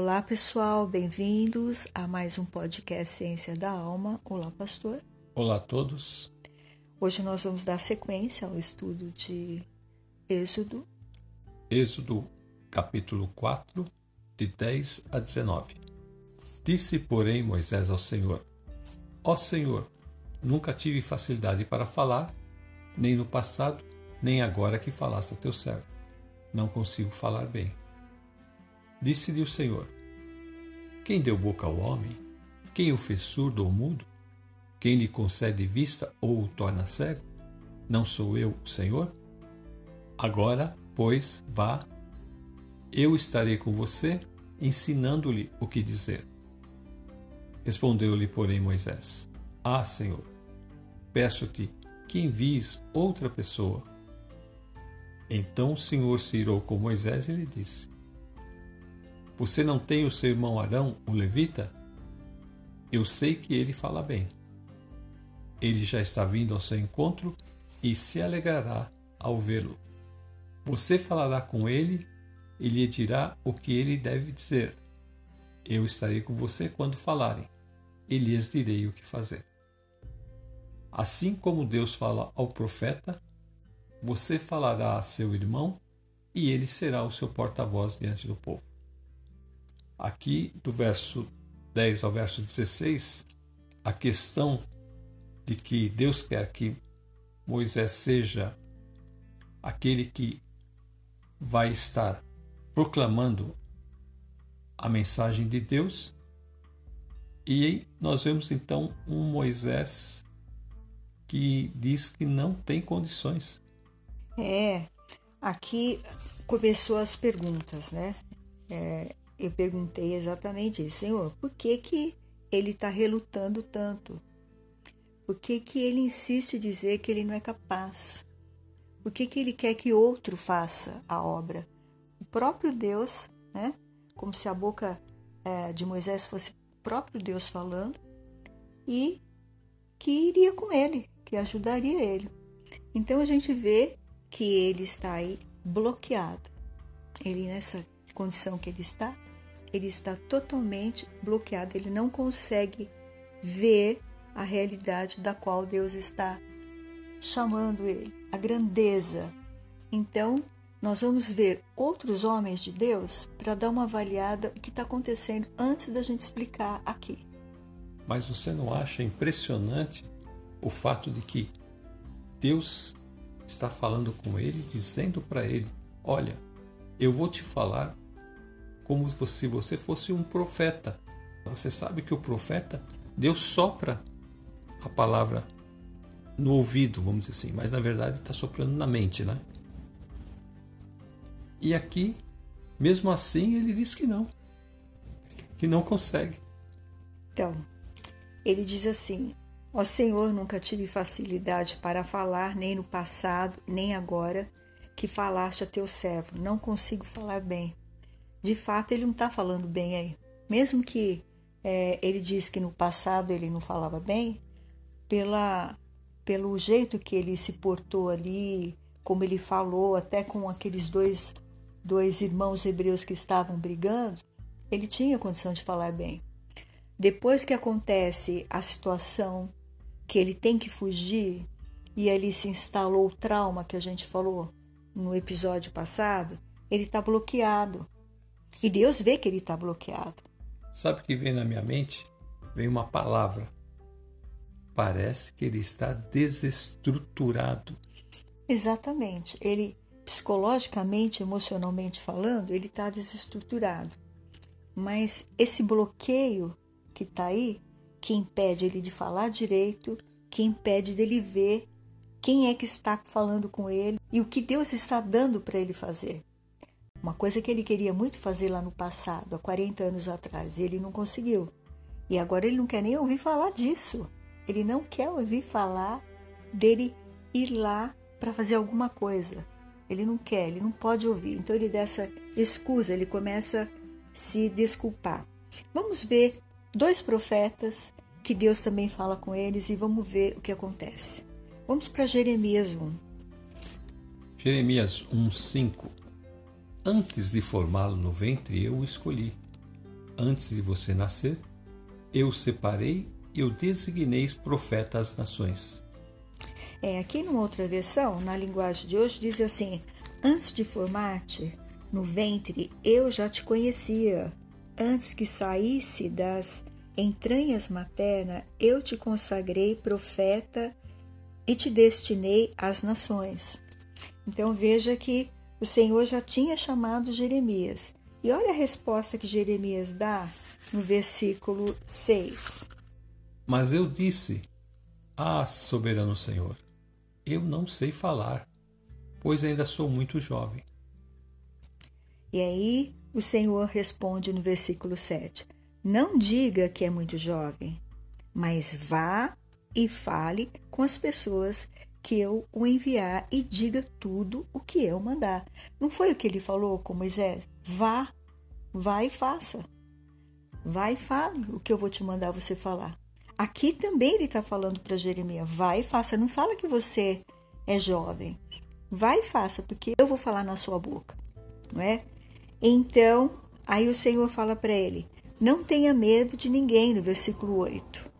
Olá, pessoal, bem-vindos a mais um podcast Ciência da Alma. Olá, pastor. Olá a todos. Hoje nós vamos dar sequência ao estudo de Êxodo. Êxodo, capítulo 4, de 10 a 19. Disse, porém, Moisés ao Senhor: Ó Senhor, nunca tive facilidade para falar, nem no passado, nem agora que falaste a teu servo. Não consigo falar bem. Disse-lhe o Senhor: Quem deu boca ao homem? Quem o fez surdo ou mudo? Quem lhe concede vista ou o torna cego? Não sou eu, Senhor? Agora, pois, vá, eu estarei com você, ensinando-lhe o que dizer. Respondeu-lhe, porém, Moisés: Ah, Senhor, peço-te que envies outra pessoa. Então o Senhor se irou com Moisés e lhe disse: você não tem o seu irmão Arão, o levita? Eu sei que ele fala bem. Ele já está vindo ao seu encontro e se alegrará ao vê-lo. Você falará com ele e lhe dirá o que ele deve dizer. Eu estarei com você quando falarem, e lhes direi o que fazer. Assim como Deus fala ao profeta, você falará a seu irmão, e ele será o seu porta-voz diante do povo. Aqui, do verso 10 ao verso 16, a questão de que Deus quer que Moisés seja aquele que vai estar proclamando a mensagem de Deus. E nós vemos então um Moisés que diz que não tem condições. É, aqui começou as perguntas, né? É, eu perguntei exatamente isso, Senhor, por que, que ele está relutando tanto? Por que, que ele insiste em dizer que ele não é capaz? Por que, que ele quer que outro faça a obra? O próprio Deus, né? como se a boca é, de Moisés fosse o próprio Deus falando, e que iria com ele, que ajudaria ele. Então a gente vê que ele está aí bloqueado. Ele nessa condição que ele está, ele está totalmente bloqueado, ele não consegue ver a realidade da qual Deus está chamando ele, a grandeza. Então, nós vamos ver outros homens de Deus para dar uma avaliada o que está acontecendo antes da gente explicar aqui. Mas você não acha impressionante o fato de que Deus está falando com ele, dizendo para ele: Olha, eu vou te falar como se você fosse um profeta. Você sabe que o profeta, Deus sopra a palavra no ouvido, vamos dizer assim, mas na verdade está soprando na mente, né? E aqui, mesmo assim, ele diz que não, que não consegue. Então, ele diz assim: Ó Senhor, nunca tive facilidade para falar, nem no passado, nem agora, que falaste a teu servo. Não consigo falar bem de fato ele não está falando bem aí. Mesmo que é, ele diz que no passado ele não falava bem, pela, pelo jeito que ele se portou ali, como ele falou, até com aqueles dois, dois irmãos hebreus que estavam brigando, ele tinha condição de falar bem. Depois que acontece a situação que ele tem que fugir e ali se instalou o trauma que a gente falou no episódio passado, ele está bloqueado. E Deus vê que ele está bloqueado. Sabe o que vem na minha mente? Vem uma palavra. Parece que ele está desestruturado. Exatamente. Ele, psicologicamente, emocionalmente falando, ele está desestruturado. Mas esse bloqueio que está aí, que impede ele de falar direito, que impede dele ver quem é que está falando com ele e o que Deus está dando para ele fazer. Uma coisa que ele queria muito fazer lá no passado, há 40 anos atrás, e ele não conseguiu. E agora ele não quer nem ouvir falar disso. Ele não quer ouvir falar dele ir lá para fazer alguma coisa. Ele não quer, ele não pode ouvir. Então ele dá essa excusa, ele começa a se desculpar. Vamos ver dois profetas que Deus também fala com eles e vamos ver o que acontece. Vamos para Jeremias 1. Jeremias 1, 5 Antes de formá-lo no ventre, eu o escolhi. antes de você nascer, eu separei e eu designei profeta às nações. É, aqui numa outra versão, na linguagem de hoje, diz assim: Antes de formar-te no ventre, eu já te conhecia. Antes que saísse das entranhas materna, eu te consagrei profeta e te destinei às nações. Então veja que o Senhor já tinha chamado Jeremias. E olha a resposta que Jeremias dá no versículo 6. Mas eu disse: Ah, soberano Senhor, eu não sei falar, pois ainda sou muito jovem. E aí o Senhor responde no versículo 7: Não diga que é muito jovem, mas vá e fale com as pessoas que eu o enviar e diga tudo o que eu mandar. Não foi o que ele falou com Moisés? Vá, vá e faça. Vá e fale o que eu vou te mandar você falar. Aqui também ele está falando para Jeremias: vai e faça. Não fala que você é jovem. Vai e faça, porque eu vou falar na sua boca. Não é? Então, aí o Senhor fala para ele: Não tenha medo de ninguém, no versículo 8.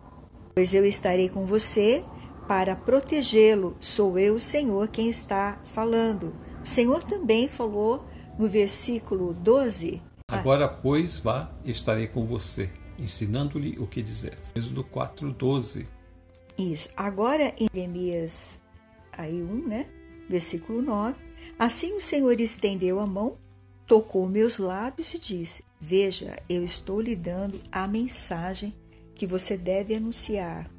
Pois eu estarei com você para protegê-lo. Sou eu, o Senhor, quem está falando. O Senhor também falou no versículo 12. Agora, pois, vá, estarei com você, ensinando-lhe o que dizer. Êxodo 4, 12. Isso. Agora, em Jeremias aí 1, né? Versículo 9. Assim o Senhor estendeu a mão, tocou meus lábios e disse: Veja, eu estou lhe dando a mensagem que você deve anunciar.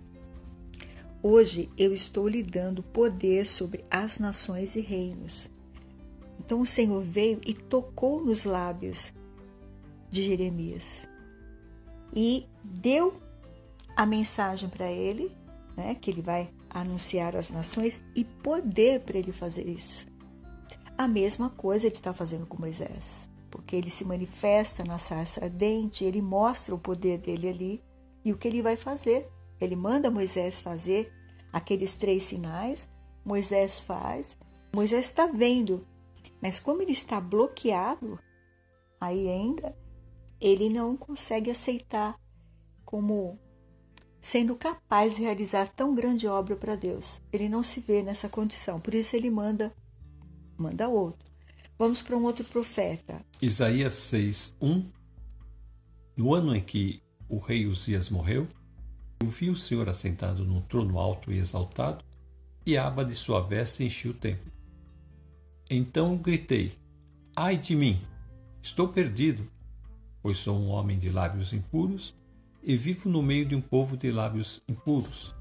Hoje eu estou lhe dando poder sobre as nações e reinos. Então o Senhor veio e tocou nos lábios de Jeremias e deu a mensagem para ele, né, que ele vai anunciar às nações e poder para ele fazer isso. A mesma coisa ele está fazendo com Moisés, porque ele se manifesta na sarça ardente, ele mostra o poder dele ali e o que ele vai fazer. Ele manda Moisés fazer aqueles três sinais, Moisés faz, Moisés está vendo, mas como ele está bloqueado, aí ainda ele não consegue aceitar como sendo capaz de realizar tão grande obra para Deus. Ele não se vê nessa condição, por isso ele manda manda outro. Vamos para um outro profeta. Isaías 6, 1. No ano em que o rei Uzias morreu, eu vi o Senhor assentado num trono alto e exaltado, e a aba de sua veste enchia o templo. Então gritei: Ai de mim! Estou perdido, pois sou um homem de lábios impuros e vivo no meio de um povo de lábios impuros.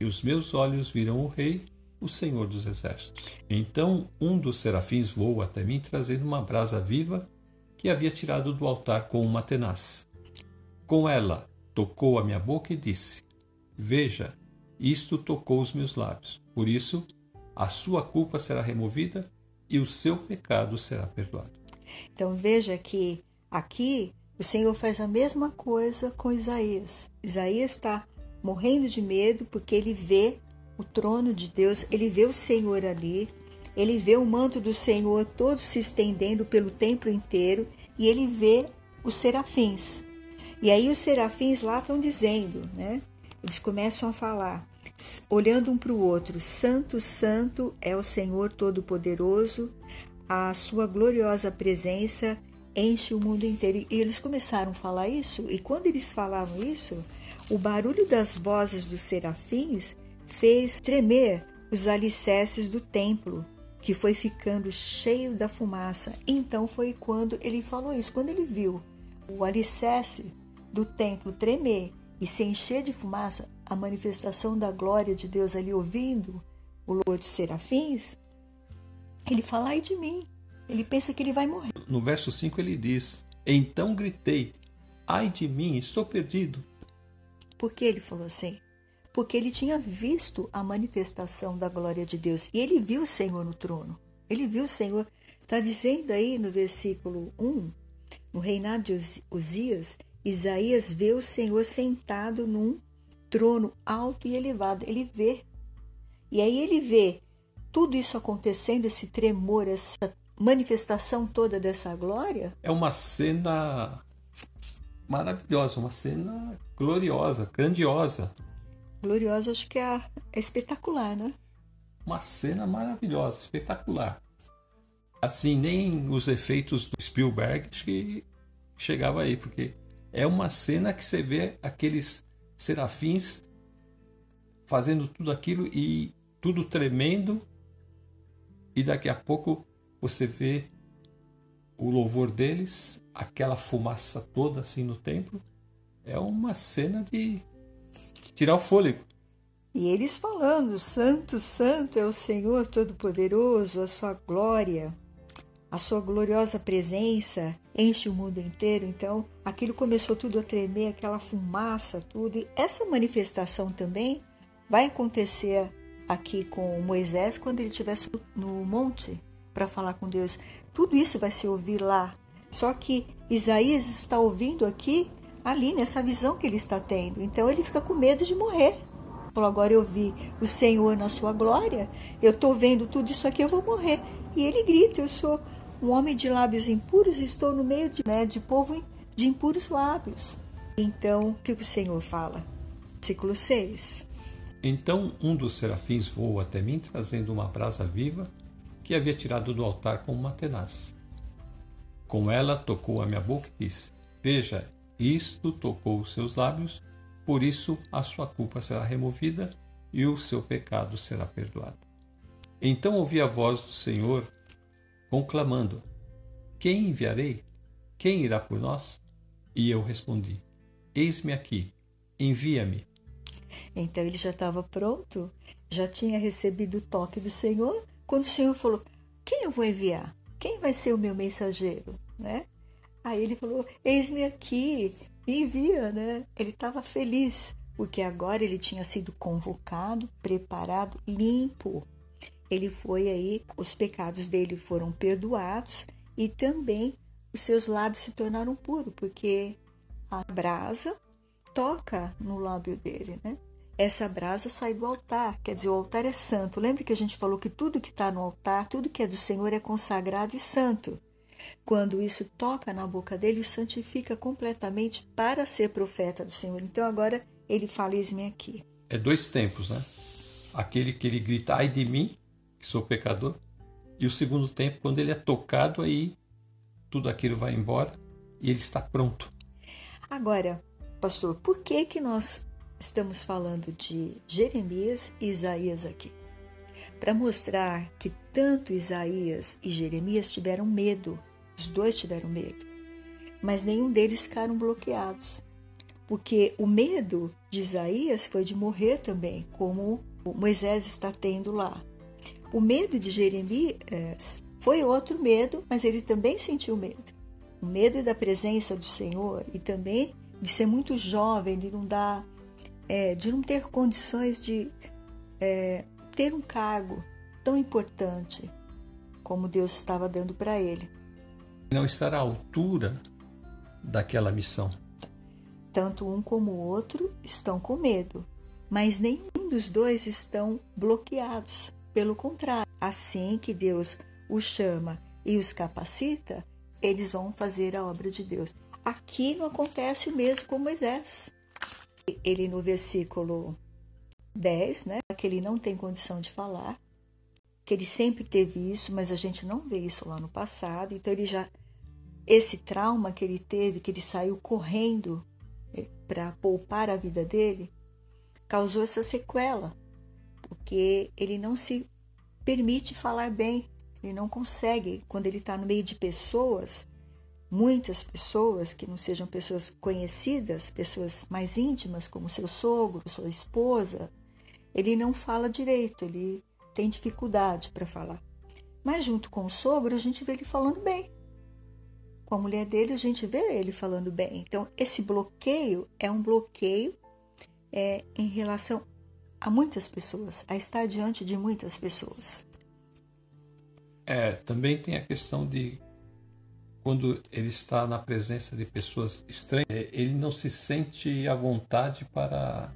E os meus olhos viram o Rei, o Senhor dos Exércitos. Então um dos serafins voou até mim, trazendo uma brasa viva que havia tirado do altar com uma tenaz. Com ela tocou a minha boca e disse: Veja, isto tocou os meus lábios. Por isso, a sua culpa será removida e o seu pecado será perdoado. Então veja que aqui o Senhor faz a mesma coisa com Isaías. Isaías está morrendo de medo porque ele vê o trono de Deus, ele vê o Senhor ali, ele vê o manto do Senhor todo se estendendo pelo templo inteiro e ele vê os serafins. E aí os serafins lá estão dizendo, né? Eles começam a falar, olhando um para o outro: Santo, Santo é o Senhor Todo-Poderoso, a sua gloriosa presença enche o mundo inteiro. E eles começaram a falar isso, e quando eles falavam isso, o barulho das vozes dos serafins fez tremer os alicerces do templo, que foi ficando cheio da fumaça. Então foi quando ele falou isso, quando ele viu o alicerce do templo tremer e se encher de fumaça, a manifestação da glória de Deus ali ouvindo o louvor de serafins, ele fala ai de mim. Ele pensa que ele vai morrer. No verso 5 ele diz: Então gritei: Ai de mim, estou perdido. Por que ele falou assim? Porque ele tinha visto a manifestação da glória de Deus e ele viu o Senhor no trono. Ele viu o Senhor. Está dizendo aí no versículo 1, no reinado de Uzias, Isaías vê o Senhor sentado num trono alto e elevado. Ele vê. E aí ele vê tudo isso acontecendo, esse tremor, essa manifestação toda dessa glória. É uma cena maravilhosa, uma cena gloriosa, grandiosa. Gloriosa, acho que é, é espetacular, né? Uma cena maravilhosa, espetacular. Assim, nem os efeitos do Spielberg que chegava aí, porque é uma cena que você vê aqueles serafins fazendo tudo aquilo e tudo tremendo, e daqui a pouco você vê o louvor deles, aquela fumaça toda assim no templo. É uma cena de tirar o fôlego. E eles falando: Santo, Santo é o Senhor Todo-Poderoso, a sua glória, a sua gloriosa presença enche o mundo inteiro. Então, aquilo começou tudo a tremer, aquela fumaça, tudo. E essa manifestação também vai acontecer aqui com Moisés quando ele estivesse no monte para falar com Deus. Tudo isso vai se ouvir lá. Só que Isaías está ouvindo aqui, ali, nessa visão que ele está tendo. Então ele fica com medo de morrer. Agora eu vi o Senhor na sua glória, eu estou vendo tudo isso aqui, eu vou morrer. E ele grita, eu sou um homem de lábios impuros estou no meio de, né, de povo de impuros lábios. Então, o que o Senhor fala? Versículo 6. Então um dos serafins voou até mim, trazendo uma brasa viva que havia tirado do altar com uma tenaz. Com ela tocou a minha boca e disse: Veja, isto tocou os seus lábios, por isso a sua culpa será removida e o seu pecado será perdoado. Então ouvi a voz do Senhor conclamando: Quem enviarei? Quem irá por nós? E eu respondi: Eis-me aqui, envia-me. Então ele já estava pronto, já tinha recebido o toque do Senhor, quando o Senhor falou: Quem eu vou enviar? Quem vai ser o meu mensageiro? Né? Aí ele falou: Eis-me aqui, envia. Né? Ele estava feliz, porque agora ele tinha sido convocado, preparado, limpo. Ele foi aí, os pecados dele foram perdoados e também os seus lábios se tornaram puros, porque a brasa toca no lábio dele, né? essa brasa sai do altar, quer dizer, o altar é santo. Lembra que a gente falou que tudo que está no altar, tudo que é do Senhor é consagrado e santo. Quando isso toca na boca dele, o santifica completamente para ser profeta do Senhor. Então agora ele fala me aqui. É dois tempos, né? Aquele que ele grita, ai de mim, que sou pecador, e o segundo tempo, quando ele é tocado, aí tudo aquilo vai embora e ele está pronto. Agora, pastor, por que que nós estamos falando de Jeremias e Isaías aqui. Para mostrar que tanto Isaías e Jeremias tiveram medo, os dois tiveram medo, mas nenhum deles ficaram bloqueados. Porque o medo de Isaías foi de morrer também, como Moisés está tendo lá. O medo de Jeremias foi outro medo, mas ele também sentiu medo. O medo da presença do Senhor e também de ser muito jovem, de não dar é, de não ter condições de é, ter um cargo tão importante como Deus estava dando para ele. Não estar à altura daquela missão. Tanto um como o outro estão com medo, mas nenhum dos dois estão bloqueados. Pelo contrário, assim que Deus os chama e os capacita, eles vão fazer a obra de Deus. Aqui não acontece o mesmo com Moisés ele no versículo 10, né, que ele não tem condição de falar, que ele sempre teve isso, mas a gente não vê isso lá no passado. Então ele já esse trauma que ele teve, que ele saiu correndo é, para poupar a vida dele, causou essa sequela, porque ele não se permite falar bem, ele não consegue quando ele está no meio de pessoas muitas pessoas que não sejam pessoas conhecidas, pessoas mais íntimas, como seu sogro, sua esposa, ele não fala direito, ele tem dificuldade para falar. Mas junto com o sogro, a gente vê ele falando bem. Com a mulher dele, a gente vê ele falando bem. Então, esse bloqueio é um bloqueio é, em relação a muitas pessoas, a estar diante de muitas pessoas. É, também tem a questão de quando ele está na presença de pessoas estranhas, é, ele não se sente à vontade para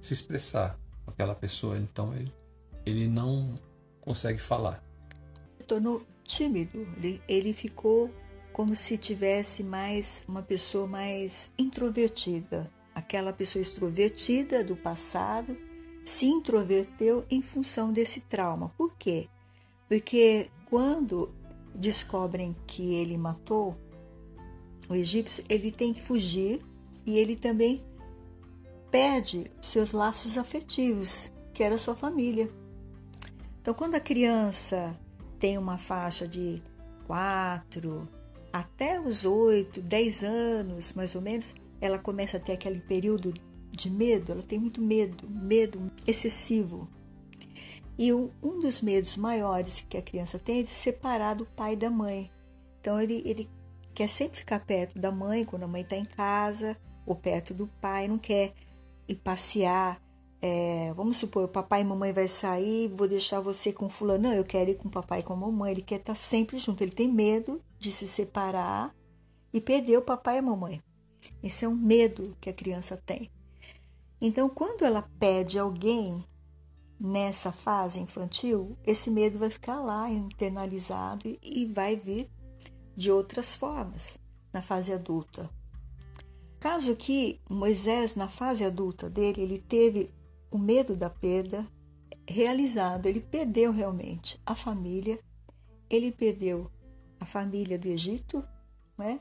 se expressar com aquela pessoa, então ele, ele não consegue falar. Se tornou tímido, ele, ele ficou como se tivesse mais uma pessoa mais introvertida. Aquela pessoa extrovertida do passado se introverteu em função desse trauma. Por quê? Porque quando descobrem que ele matou o egípcio, ele tem que fugir e ele também perde seus laços afetivos, que era sua família. Então, quando a criança tem uma faixa de 4 até os 8, 10 anos, mais ou menos, ela começa a ter aquele período de medo, ela tem muito medo, medo excessivo. E um, dos medos maiores que a criança tem é de se separar do pai e da mãe. Então ele, ele quer sempre ficar perto da mãe quando a mãe está em casa, ou perto do pai, não quer ir passear. É, vamos supor, papai e mamãe vai sair, vou deixar você com fulano. Não, eu quero ir com o papai e com a mamãe. Ele quer estar sempre junto. Ele tem medo de se separar e perder o papai e a mamãe. Esse é um medo que a criança tem. Então, quando ela pede alguém nessa fase infantil, esse medo vai ficar lá internalizado e vai vir de outras formas na fase adulta. Caso que Moisés, na fase adulta dele, ele teve o medo da perda realizado, ele perdeu realmente a família, ele perdeu a família do Egito, né?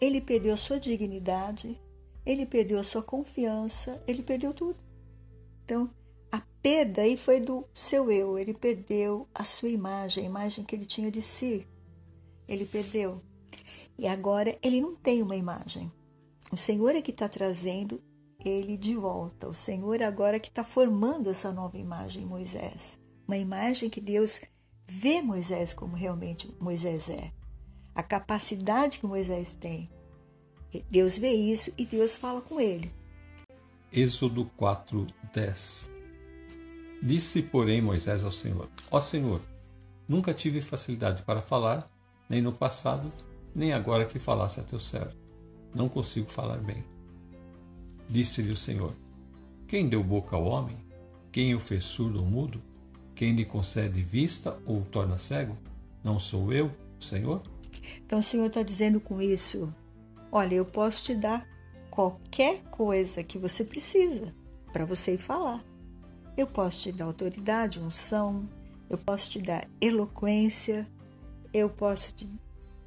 ele perdeu a sua dignidade, ele perdeu a sua confiança, ele perdeu tudo. Então, a perda aí foi do seu eu, ele perdeu a sua imagem, a imagem que ele tinha de si. Ele perdeu. E agora ele não tem uma imagem. O Senhor é que está trazendo ele de volta. O Senhor agora que está formando essa nova imagem em Moisés. Uma imagem que Deus vê Moisés como realmente Moisés é. A capacidade que Moisés tem Deus vê isso e Deus fala com ele. Êxodo 4, 10 Disse, porém, Moisés ao Senhor: Ó Senhor, nunca tive facilidade para falar, nem no passado, nem agora que falasse a teu servo. Não consigo falar bem. Disse-lhe o Senhor: Quem deu boca ao homem? Quem o fez surdo ou mudo? Quem lhe concede vista ou o torna cego? Não sou eu, Senhor? Então o Senhor está dizendo com isso: Olha, eu posso te dar qualquer coisa que você precisa para você ir falar. Eu posso te dar autoridade, unção, eu posso te dar eloquência, eu posso te,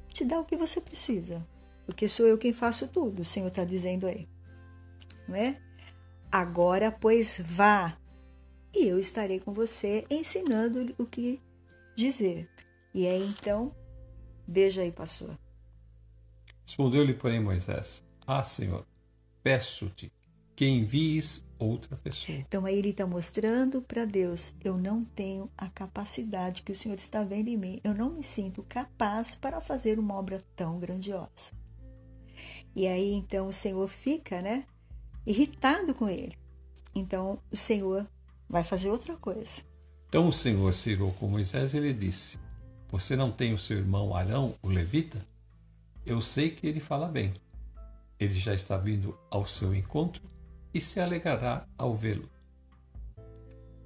te dar o que você precisa, porque sou eu quem faço tudo, o Senhor está dizendo aí. Não é? Agora, pois, vá, e eu estarei com você ensinando o que dizer. E aí então, veja aí, pastor. Respondeu-lhe, porém, Moisés: Ah, Senhor, peço-te que envies outra pessoa. Então aí ele está mostrando para Deus: eu não tenho a capacidade que o Senhor está vendo em mim. Eu não me sinto capaz para fazer uma obra tão grandiosa. E aí então o Senhor fica, né, irritado com ele. Então o Senhor vai fazer outra coisa. Então o Senhor se irou com Moisés e lhe disse: Você não tem o seu irmão Arão, o levita? Eu sei que ele fala bem. Ele já está vindo ao seu encontro e se alegrará ao vê-lo.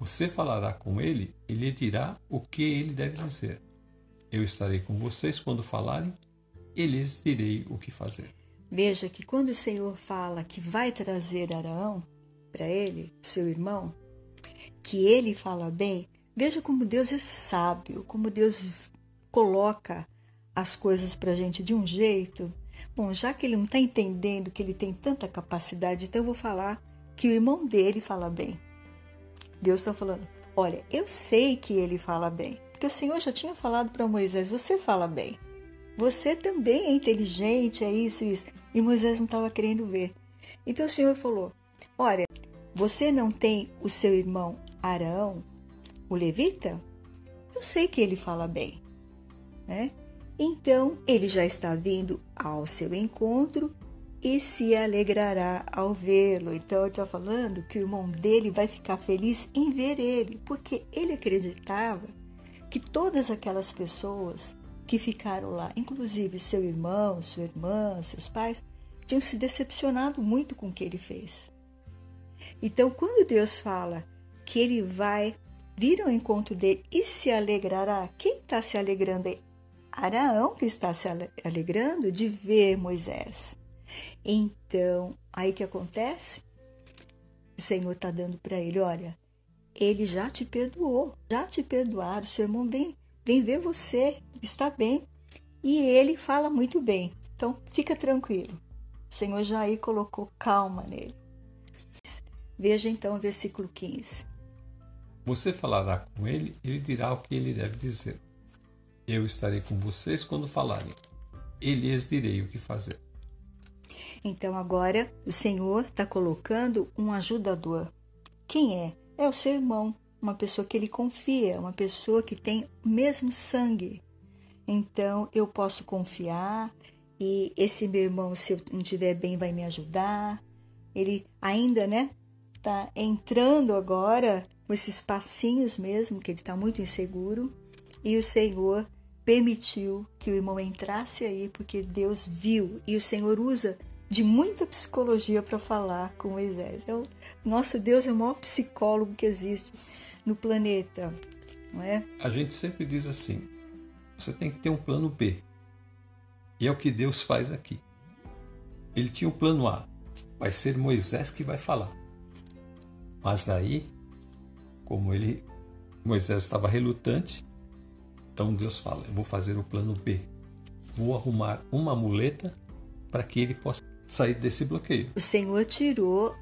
Você falará com ele e lhe dirá o que ele deve dizer. Eu estarei com vocês quando falarem e lhes direi o que fazer. Veja que quando o Senhor fala que vai trazer Arão para ele, seu irmão, que ele fala bem, veja como Deus é sábio, como Deus coloca as coisas para a gente de um jeito. Bom, já que ele não está entendendo que ele tem tanta capacidade, então eu vou falar que o irmão dele fala bem. Deus está falando: olha, eu sei que ele fala bem, porque o Senhor já tinha falado para Moisés: você fala bem. Você também é inteligente, é isso, isso. E Moisés não estava querendo ver. Então o Senhor falou: Olha, você não tem o seu irmão Arão, o levita? Eu sei que ele fala bem, né? Então ele já está vindo ao seu encontro e se alegrará ao vê-lo. Então ele está falando que o irmão dele vai ficar feliz em ver ele, porque ele acreditava que todas aquelas pessoas que ficaram lá, inclusive seu irmão, sua irmã, seus pais, tinham se decepcionado muito com o que ele fez. Então, quando Deus fala que ele vai vir ao encontro dele e se alegrará, quem está se alegrando Araão que está se alegrando de ver Moisés. Então, aí que acontece? O Senhor está dando para ele: olha, ele já te perdoou, já te perdoaram. Seu irmão vem, vem ver você, está bem. E ele fala muito bem. Então, fica tranquilo. O Senhor já aí colocou calma nele. Veja então o versículo 15. Você falará com ele, ele dirá o que ele deve dizer. Eu estarei com vocês quando falarem. E lhes direi o que fazer. Então agora o Senhor está colocando um ajudador. Quem é? É o seu irmão, uma pessoa que ele confia, uma pessoa que tem o mesmo sangue. Então eu posso confiar e esse meu irmão, se eu não estiver bem, vai me ajudar. Ele ainda, né, está entrando agora com esses passinhos mesmo, que ele está muito inseguro, e o Senhor permitiu que o irmão entrasse aí, porque Deus viu, e o Senhor usa de muita psicologia para falar com Moisés. É o, nosso Deus é o maior psicólogo que existe no planeta, não é? A gente sempre diz assim: você tem que ter um plano B. E é o que Deus faz aqui. Ele tinha o plano A, vai ser Moisés que vai falar. Mas aí, como ele Moisés estava relutante, então Deus fala: Eu vou fazer o plano B. Vou arrumar uma muleta para que ele possa sair desse bloqueio. O Senhor tirou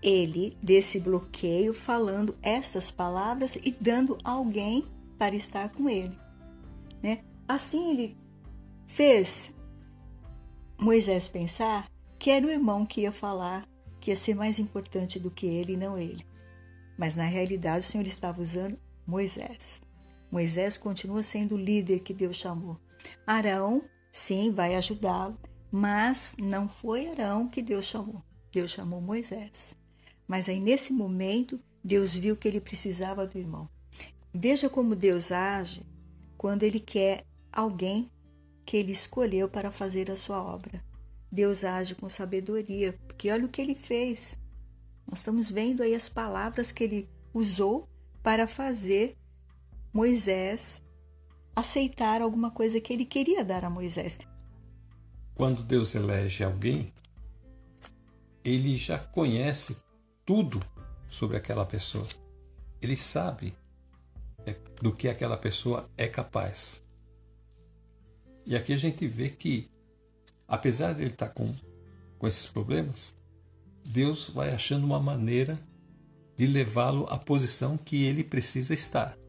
ele desse bloqueio falando estas palavras e dando alguém para estar com ele. Né? Assim ele fez Moisés pensar que era o irmão que ia falar que ia ser mais importante do que ele e não ele. Mas na realidade o Senhor estava usando Moisés. Moisés continua sendo o líder que Deus chamou. Arão, sim, vai ajudá-lo, mas não foi Arão que Deus chamou. Deus chamou Moisés. Mas aí nesse momento, Deus viu que ele precisava do irmão. Veja como Deus age quando ele quer alguém que ele escolheu para fazer a sua obra. Deus age com sabedoria, porque olha o que ele fez. Nós estamos vendo aí as palavras que ele usou para fazer Moisés aceitar alguma coisa que ele queria dar a Moisés. Quando Deus elege alguém, ele já conhece tudo sobre aquela pessoa. Ele sabe é, do que aquela pessoa é capaz. E aqui a gente vê que apesar de ele estar com, com esses problemas, Deus vai achando uma maneira de levá-lo à posição que ele precisa estar.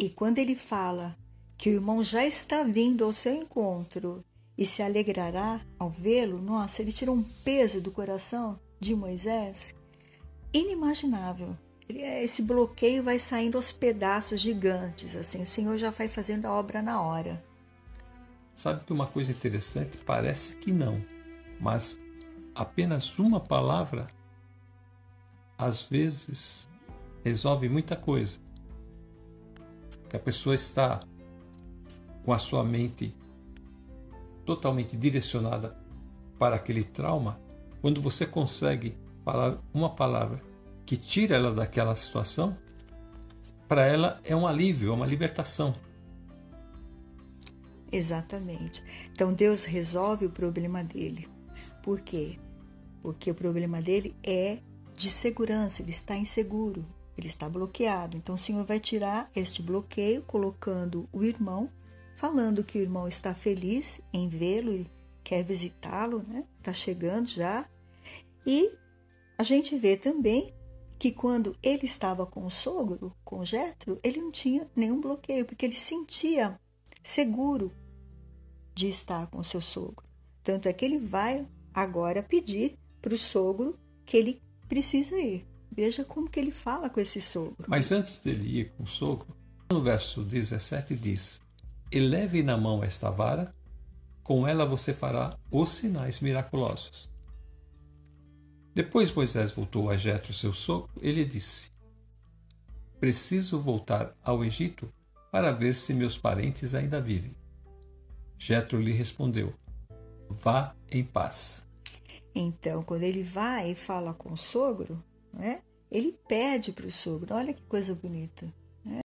E quando ele fala que o irmão já está vindo ao seu encontro e se alegrará ao vê-lo, nossa, ele tirou um peso do coração de Moisés inimaginável. Esse bloqueio vai saindo aos pedaços gigantes, assim, o Senhor já vai fazendo a obra na hora. Sabe que uma coisa interessante parece que não, mas apenas uma palavra às vezes resolve muita coisa. Que a pessoa está com a sua mente totalmente direcionada para aquele trauma, quando você consegue falar uma palavra que tira ela daquela situação, para ela é um alívio, é uma libertação. Exatamente. Então Deus resolve o problema dele. Por quê? Porque o problema dele é de segurança, ele está inseguro, ele está bloqueado. Então o Senhor vai tirar este bloqueio, colocando o irmão, falando que o irmão está feliz em vê-lo e quer visitá-lo, né? Está chegando já. E a gente vê também que quando ele estava com o sogro, com o Jetro, ele não tinha nenhum bloqueio, porque ele sentia seguro de estar com seu sogro. Tanto é que ele vai agora pedir para o sogro que ele precisa ir. Veja como que ele fala com esse sogro. Mas antes dele ir com o sogro, no verso 17 diz: Eleve na mão esta vara, com ela você fará os sinais miraculosos. Depois Moisés voltou a Jetro, seu sogro, ele disse: Preciso voltar ao Egito para ver se meus parentes ainda vivem. Jetro lhe respondeu: Vá em paz. Então, quando ele vai e fala com o sogro, né, ele pede para o sogro: Olha que coisa bonita. Né?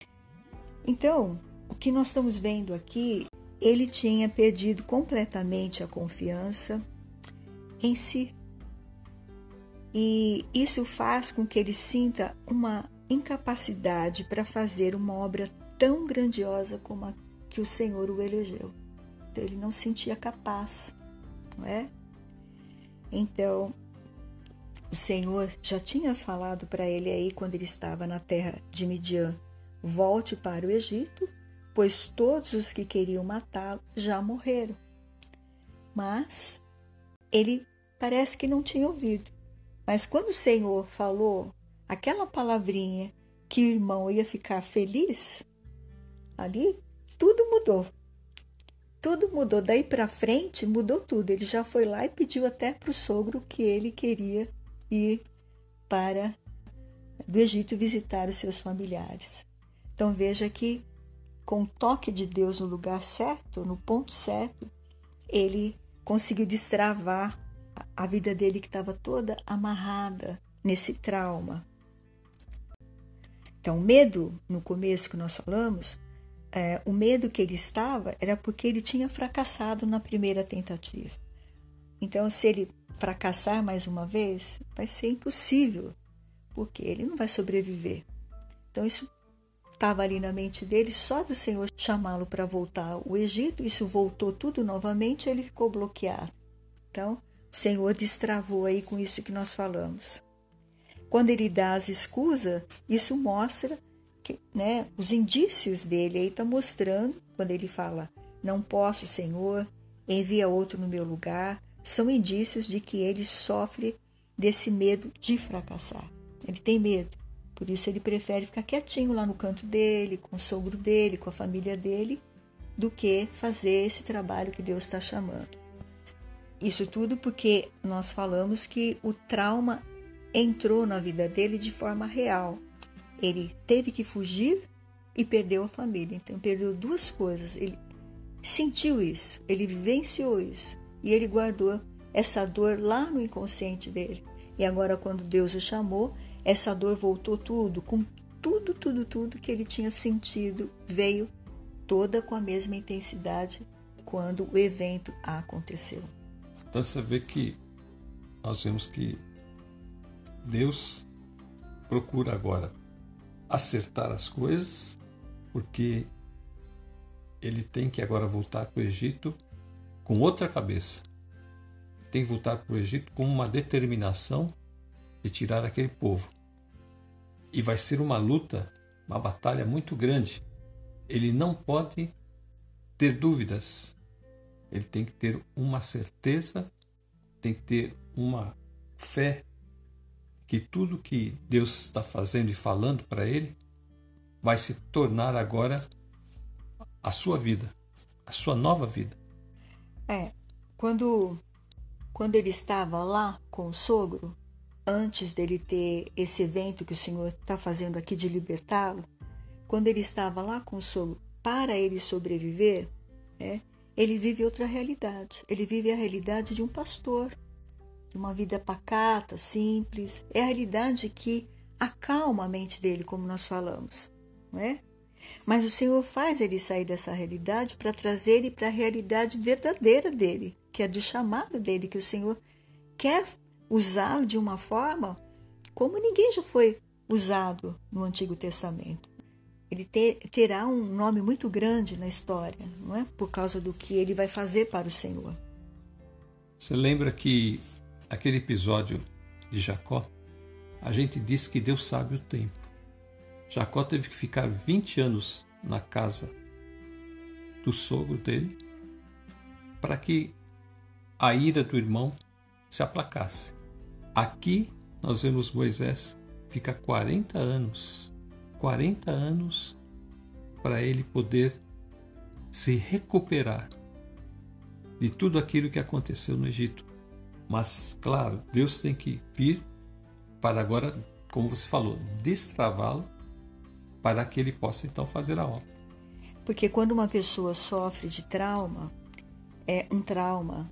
Então, o que nós estamos vendo aqui, ele tinha perdido completamente a confiança em si. E isso faz com que ele sinta uma incapacidade para fazer uma obra tão grandiosa como a que o Senhor o elegeu. Então, ele não se sentia capaz, não é? Então, o Senhor já tinha falado para ele aí quando ele estava na terra de Midian: volte para o Egito, pois todos os que queriam matá-lo já morreram. Mas ele parece que não tinha ouvido. Mas quando o Senhor falou aquela palavrinha que o irmão ia ficar feliz, ali tudo mudou. Tudo mudou. Daí para frente mudou tudo. Ele já foi lá e pediu até para o sogro que ele queria ir para do Egito visitar os seus familiares. Então veja que com o toque de Deus no lugar certo, no ponto certo, ele conseguiu destravar a vida dele que estava toda amarrada nesse trauma. Então, o medo, no começo que nós falamos, é, o medo que ele estava era porque ele tinha fracassado na primeira tentativa. Então, se ele fracassar mais uma vez, vai ser impossível, porque ele não vai sobreviver. Então, isso estava ali na mente dele, só do Senhor chamá-lo para voltar ao Egito, isso voltou tudo novamente, ele ficou bloqueado. Então, o Senhor destravou aí com isso que nós falamos. Quando ele dá as escusas, isso mostra que, né, os indícios dele aí está mostrando, quando ele fala, não posso, Senhor, envia outro no meu lugar, são indícios de que ele sofre desse medo de fracassar. Ele tem medo, por isso ele prefere ficar quietinho lá no canto dele, com o sogro dele, com a família dele, do que fazer esse trabalho que Deus está chamando. Isso tudo porque nós falamos que o trauma entrou na vida dele de forma real. Ele teve que fugir e perdeu a família. Então, perdeu duas coisas. Ele sentiu isso, ele vivenciou isso e ele guardou essa dor lá no inconsciente dele. E agora, quando Deus o chamou, essa dor voltou tudo, com tudo, tudo, tudo que ele tinha sentido, veio toda com a mesma intensidade quando o evento aconteceu. Então você vê que nós vemos que Deus procura agora acertar as coisas, porque ele tem que agora voltar para o Egito com outra cabeça. Tem que voltar para o Egito com uma determinação de tirar aquele povo. E vai ser uma luta, uma batalha muito grande. Ele não pode ter dúvidas. Ele tem que ter uma certeza, tem que ter uma fé que tudo que Deus está fazendo e falando para ele vai se tornar agora a sua vida, a sua nova vida. É, quando, quando ele estava lá com o sogro, antes dele ter esse evento que o Senhor está fazendo aqui de libertá-lo, quando ele estava lá com o sogro para ele sobreviver, é, ele vive outra realidade. Ele vive a realidade de um pastor de uma vida pacata, simples. É a realidade que acalma a mente dele, como nós falamos, não é? Mas o Senhor faz ele sair dessa realidade para trazer ele para a realidade verdadeira dele, que é do chamado dele, que o Senhor quer usá-lo de uma forma como ninguém já foi usado no Antigo Testamento. Ele ter, terá um nome muito grande na história, não é? Por causa do que ele vai fazer para o Senhor. Você lembra que aquele episódio de Jacó, a gente diz que Deus sabe o tempo. Jacó teve que ficar 20 anos na casa do sogro dele para que a ira do irmão se aplacasse. Aqui nós vemos Moisés fica 40 anos, 40 anos para ele poder se recuperar de tudo aquilo que aconteceu no Egito. Mas, claro, Deus tem que vir para agora, como você falou, destravá-lo para que ele possa então fazer a obra. Porque quando uma pessoa sofre de trauma, é um trauma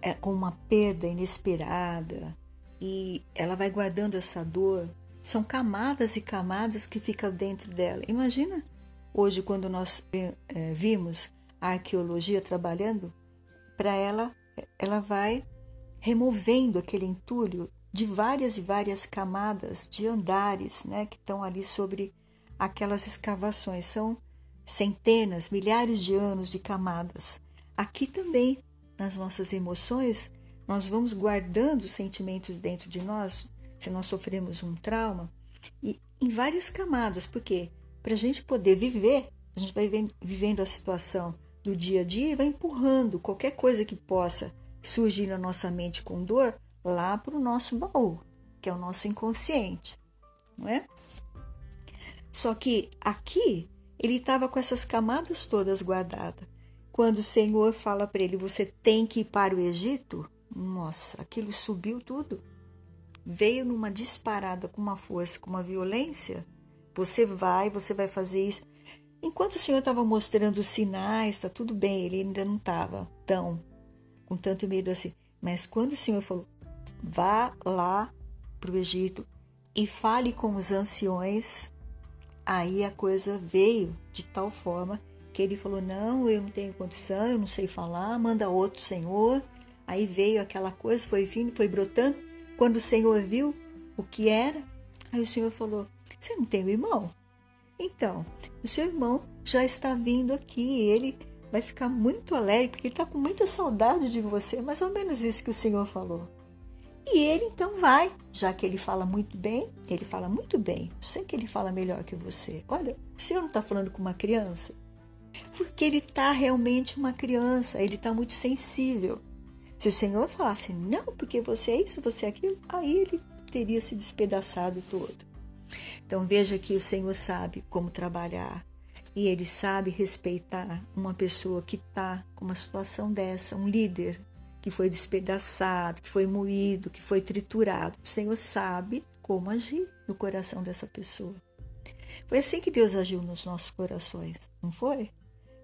é com uma perda inesperada e ela vai guardando essa dor, são camadas e camadas que ficam dentro dela. Imagina hoje, quando nós é, vimos a arqueologia trabalhando, para ela, ela vai removendo aquele entulho de várias e várias camadas de andares né, que estão ali sobre aquelas escavações. São centenas, milhares de anos de camadas. Aqui também, nas nossas emoções, nós vamos guardando sentimentos dentro de nós, se nós sofremos um trauma, e em várias camadas, porque para a gente poder viver, a gente vai vivendo a situação do dia a dia e vai empurrando qualquer coisa que possa surgir na nossa mente com dor lá para o nosso baú, que é o nosso inconsciente, não é? Só que aqui ele estava com essas camadas todas guardadas. Quando o Senhor fala para ele, você tem que ir para o Egito, nossa, aquilo subiu tudo. Veio numa disparada com uma força, com uma violência. Você vai, você vai fazer isso. Enquanto o Senhor estava mostrando os sinais, está tudo bem, ele ainda não estava tão com tanto medo assim. Mas quando o Senhor falou, vá lá para o Egito e fale com os anciões, aí a coisa veio de tal forma que ele falou: Não, eu não tenho condição, eu não sei falar, manda outro Senhor. Aí veio aquela coisa, foi vindo, foi brotando. Quando o Senhor viu o que era, aí o Senhor falou: Você não tem um irmão? Então, o seu irmão já está vindo aqui, ele vai ficar muito alegre, porque ele está com muita saudade de você, mais ou menos isso que o Senhor falou. E ele então vai, já que ele fala muito bem, ele fala muito bem, sei que ele fala melhor que você. Olha, o Senhor não está falando com uma criança? Porque ele está realmente uma criança, ele está muito sensível. Se o Senhor falasse, não, porque você é isso, você é aquilo, aí ele teria se despedaçado todo. Então veja que o Senhor sabe como trabalhar e ele sabe respeitar uma pessoa que está com uma situação dessa, um líder que foi despedaçado, que foi moído, que foi triturado. O Senhor sabe como agir no coração dessa pessoa. Foi assim que Deus agiu nos nossos corações, não foi?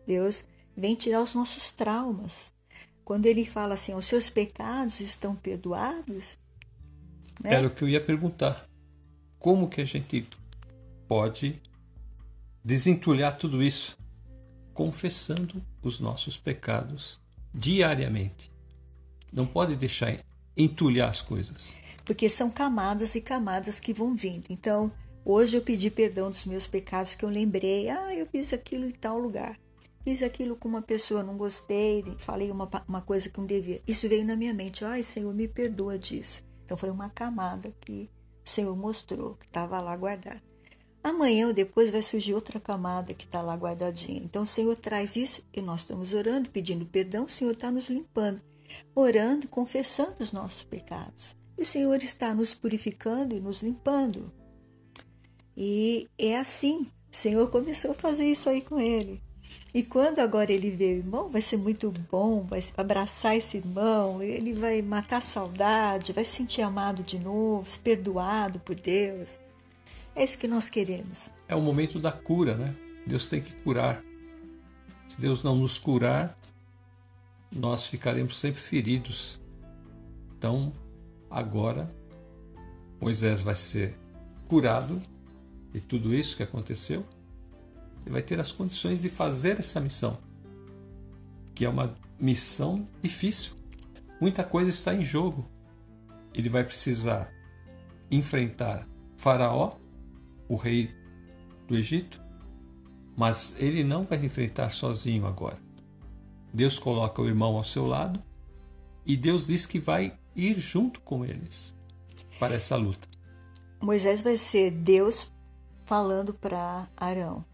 Deus vem tirar os nossos traumas. Quando ele fala assim, os seus pecados estão perdoados. Né? Era o que eu ia perguntar. Como que a gente pode desentulhar tudo isso? Confessando os nossos pecados diariamente. Não pode deixar entulhar as coisas. Porque são camadas e camadas que vão vindo. Então, hoje eu pedi perdão dos meus pecados que eu lembrei. Ah, eu fiz aquilo em tal lugar fiz aquilo com uma pessoa, não gostei, falei uma, uma coisa que não devia. Isso veio na minha mente, ai Senhor, me perdoa disso. Então foi uma camada que o Senhor mostrou, que estava lá guardada. Amanhã ou depois vai surgir outra camada que está lá guardadinha. Então o Senhor traz isso e nós estamos orando, pedindo perdão, o Senhor está nos limpando, orando, confessando os nossos pecados. E o Senhor está nos purificando e nos limpando. E é assim. O Senhor começou a fazer isso aí com ele. E quando agora ele vê o irmão, vai ser muito bom, vai abraçar esse irmão, ele vai matar a saudade, vai se sentir amado de novo, perdoado por Deus. É isso que nós queremos. É o momento da cura, né? Deus tem que curar. Se Deus não nos curar, nós ficaremos sempre feridos. Então, agora, Moisés vai ser curado de tudo isso que aconteceu ele vai ter as condições de fazer essa missão, que é uma missão difícil. Muita coisa está em jogo. Ele vai precisar enfrentar Faraó, o rei do Egito, mas ele não vai enfrentar sozinho agora. Deus coloca o irmão ao seu lado e Deus diz que vai ir junto com eles para essa luta. Moisés vai ser Deus falando para Arão.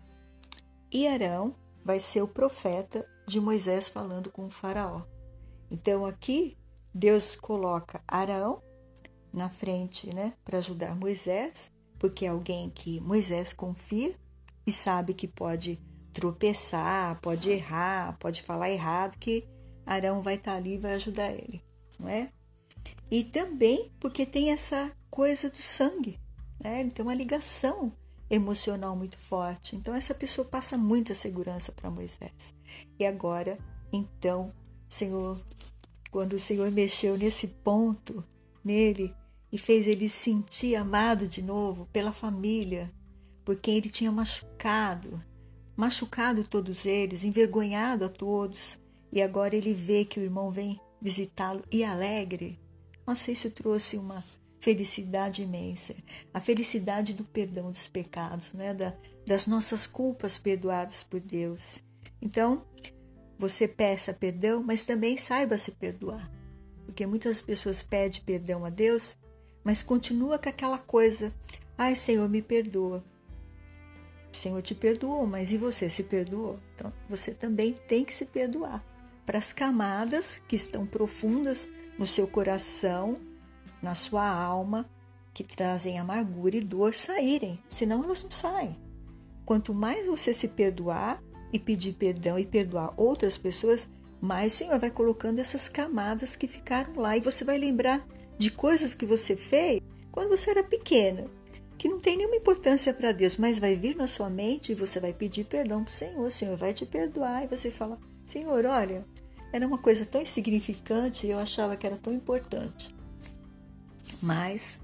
E Arão vai ser o profeta de Moisés falando com o Faraó. Então aqui Deus coloca Arão na frente, né, para ajudar Moisés, porque é alguém que Moisés confia e sabe que pode tropeçar, pode errar, pode falar errado, que Arão vai estar tá ali e vai ajudar ele, não é? E também porque tem essa coisa do sangue, né? Ele tem uma ligação emocional muito forte. Então essa pessoa passa muita segurança para Moisés. E agora, então, Senhor, quando o Senhor mexeu nesse ponto nele e fez ele sentir amado de novo pela família, por quem ele tinha machucado, machucado todos eles, envergonhado a todos, e agora ele vê que o irmão vem visitá-lo e alegre. Nossa, isso trouxe uma felicidade imensa, a felicidade do perdão dos pecados, né? Da, das nossas culpas perdoadas por Deus. Então, você peça perdão, mas também saiba se perdoar. Porque muitas pessoas pedem perdão a Deus, mas continua com aquela coisa: ai, Senhor, me perdoa. O Senhor te perdoou, mas e você se perdoou? Então, você também tem que se perdoar para as camadas que estão profundas no seu coração, na sua alma, que trazem amargura e dor saírem, senão elas não saem. Quanto mais você se perdoar e pedir perdão e perdoar outras pessoas, mais o Senhor vai colocando essas camadas que ficaram lá e você vai lembrar de coisas que você fez quando você era pequena, que não tem nenhuma importância para Deus, mas vai vir na sua mente e você vai pedir perdão para o Senhor, o Senhor vai te perdoar e você fala: Senhor, olha, era uma coisa tão insignificante e eu achava que era tão importante. Mas,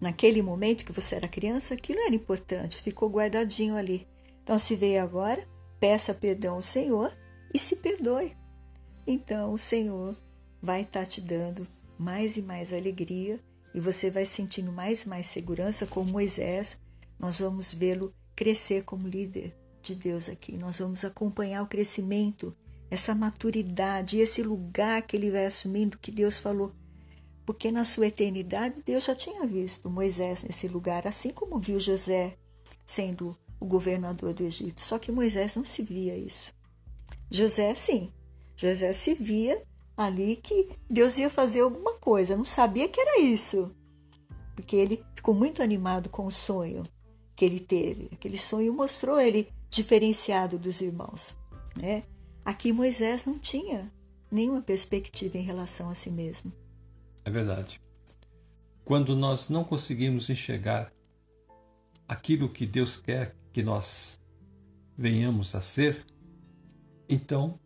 naquele momento que você era criança, aquilo era importante, ficou guardadinho ali. Então, se veio agora, peça perdão ao Senhor e se perdoe. Então, o Senhor vai estar tá te dando mais e mais alegria e você vai sentindo mais e mais segurança, como Moisés. Nós vamos vê-lo crescer como líder de Deus aqui. Nós vamos acompanhar o crescimento essa maturidade, esse lugar que ele vai assumindo que Deus falou. Porque na sua eternidade Deus já tinha visto Moisés nesse lugar, assim como viu José sendo o governador do Egito. Só que Moisés não se via isso. José sim. José se via ali que Deus ia fazer alguma coisa, não sabia que era isso. Porque ele ficou muito animado com o sonho que ele teve. Aquele sonho mostrou ele diferenciado dos irmãos, né? Aqui Moisés não tinha nenhuma perspectiva em relação a si mesmo. É verdade. Quando nós não conseguimos enxergar aquilo que Deus quer que nós venhamos a ser, então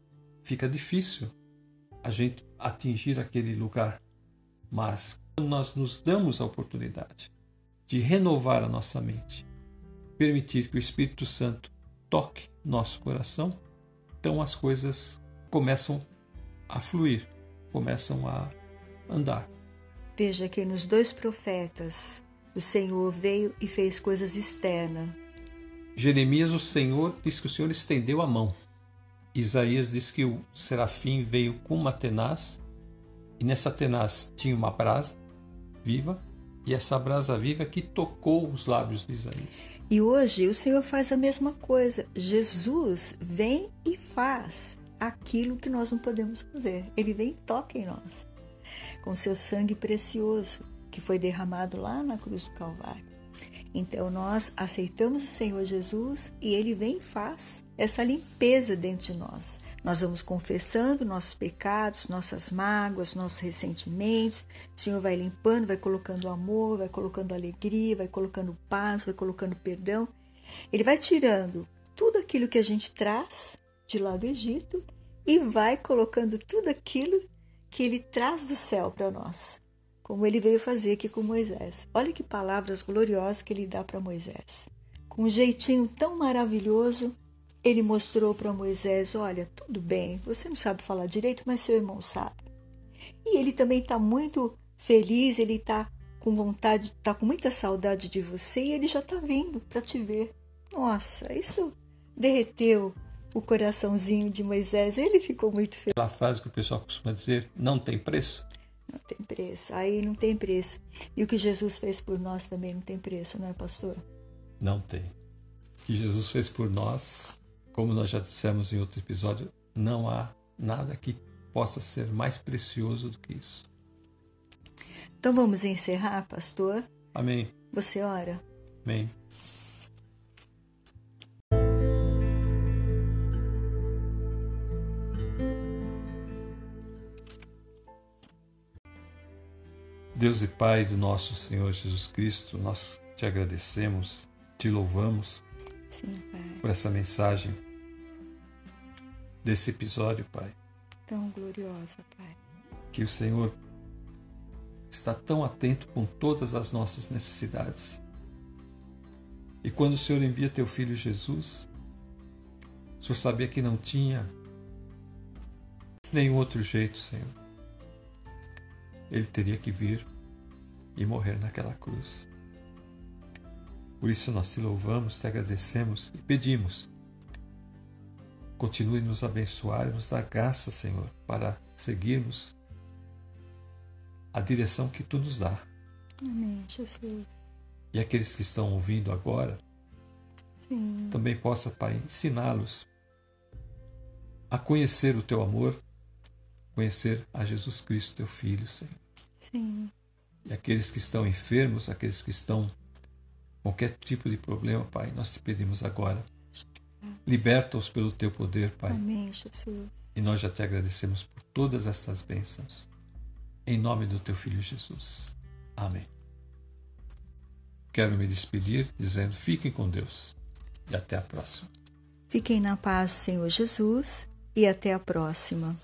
fica difícil a gente atingir aquele lugar. Mas quando nós nos damos a oportunidade de renovar a nossa mente, permitir que o Espírito Santo toque nosso coração, então as coisas começam a fluir, começam a andar. Veja que nos dois profetas o Senhor veio e fez coisas externas. Jeremias, o Senhor, diz que o Senhor estendeu a mão. Isaías diz que o serafim veio com uma tenaz e nessa tenaz tinha uma brasa viva e essa brasa viva que tocou os lábios de Isaías. E hoje o Senhor faz a mesma coisa. Jesus vem e faz aquilo que nós não podemos fazer. Ele vem e toca em nós, com seu sangue precioso que foi derramado lá na cruz do Calvário. Então nós aceitamos o Senhor Jesus e ele vem e faz essa limpeza dentro de nós. Nós vamos confessando nossos pecados, nossas mágoas, nossos ressentimentos. O Senhor vai limpando, vai colocando amor, vai colocando alegria, vai colocando paz, vai colocando perdão. Ele vai tirando tudo aquilo que a gente traz de lá do Egito e vai colocando tudo aquilo que ele traz do céu para nós, como ele veio fazer aqui com Moisés. Olha que palavras gloriosas que ele dá para Moisés. Com um jeitinho tão maravilhoso, ele mostrou para Moisés: Olha, tudo bem, você não sabe falar direito, mas seu irmão sabe. E ele também está muito feliz, ele está com vontade, está com muita saudade de você e ele já está vindo para te ver. Nossa, isso derreteu o coraçãozinho de Moisés. Ele ficou muito feliz. Aquela frase que o pessoal costuma dizer: não tem preço. Não tem preço. Aí não tem preço. E o que Jesus fez por nós também não tem preço, não é, pastor? Não tem. O que Jesus fez por nós como nós já dissemos em outro episódio, não há nada que possa ser mais precioso do que isso. Então vamos encerrar, pastor? Amém. Você ora? Amém. Deus e Pai do nosso Senhor Jesus Cristo, nós te agradecemos, te louvamos Sim, por essa mensagem desse episódio, Pai. Tão gloriosa, Pai. Que o Senhor está tão atento com todas as nossas necessidades. E quando o Senhor envia teu filho Jesus, O Senhor sabia que não tinha nenhum outro jeito, Senhor. Ele teria que vir e morrer naquela cruz. Por isso nós te louvamos, te agradecemos e pedimos. Continue nos abençoar e nos dar graça, Senhor, para seguirmos a direção que tu nos dá. Amém, Jesus. E aqueles que estão ouvindo agora, Sim. também possa, Pai, ensiná-los a conhecer o teu amor, conhecer a Jesus Cristo, teu Filho, Senhor. Sim. E aqueles que estão enfermos, aqueles que estão com qualquer tipo de problema, Pai, nós te pedimos agora. Liberta-os pelo teu poder, Pai. Amém, Jesus. E nós já te agradecemos por todas estas bênçãos. Em nome do teu filho Jesus. Amém. Quero me despedir dizendo: fiquem com Deus e até a próxima. Fiquem na paz, Senhor Jesus, e até a próxima.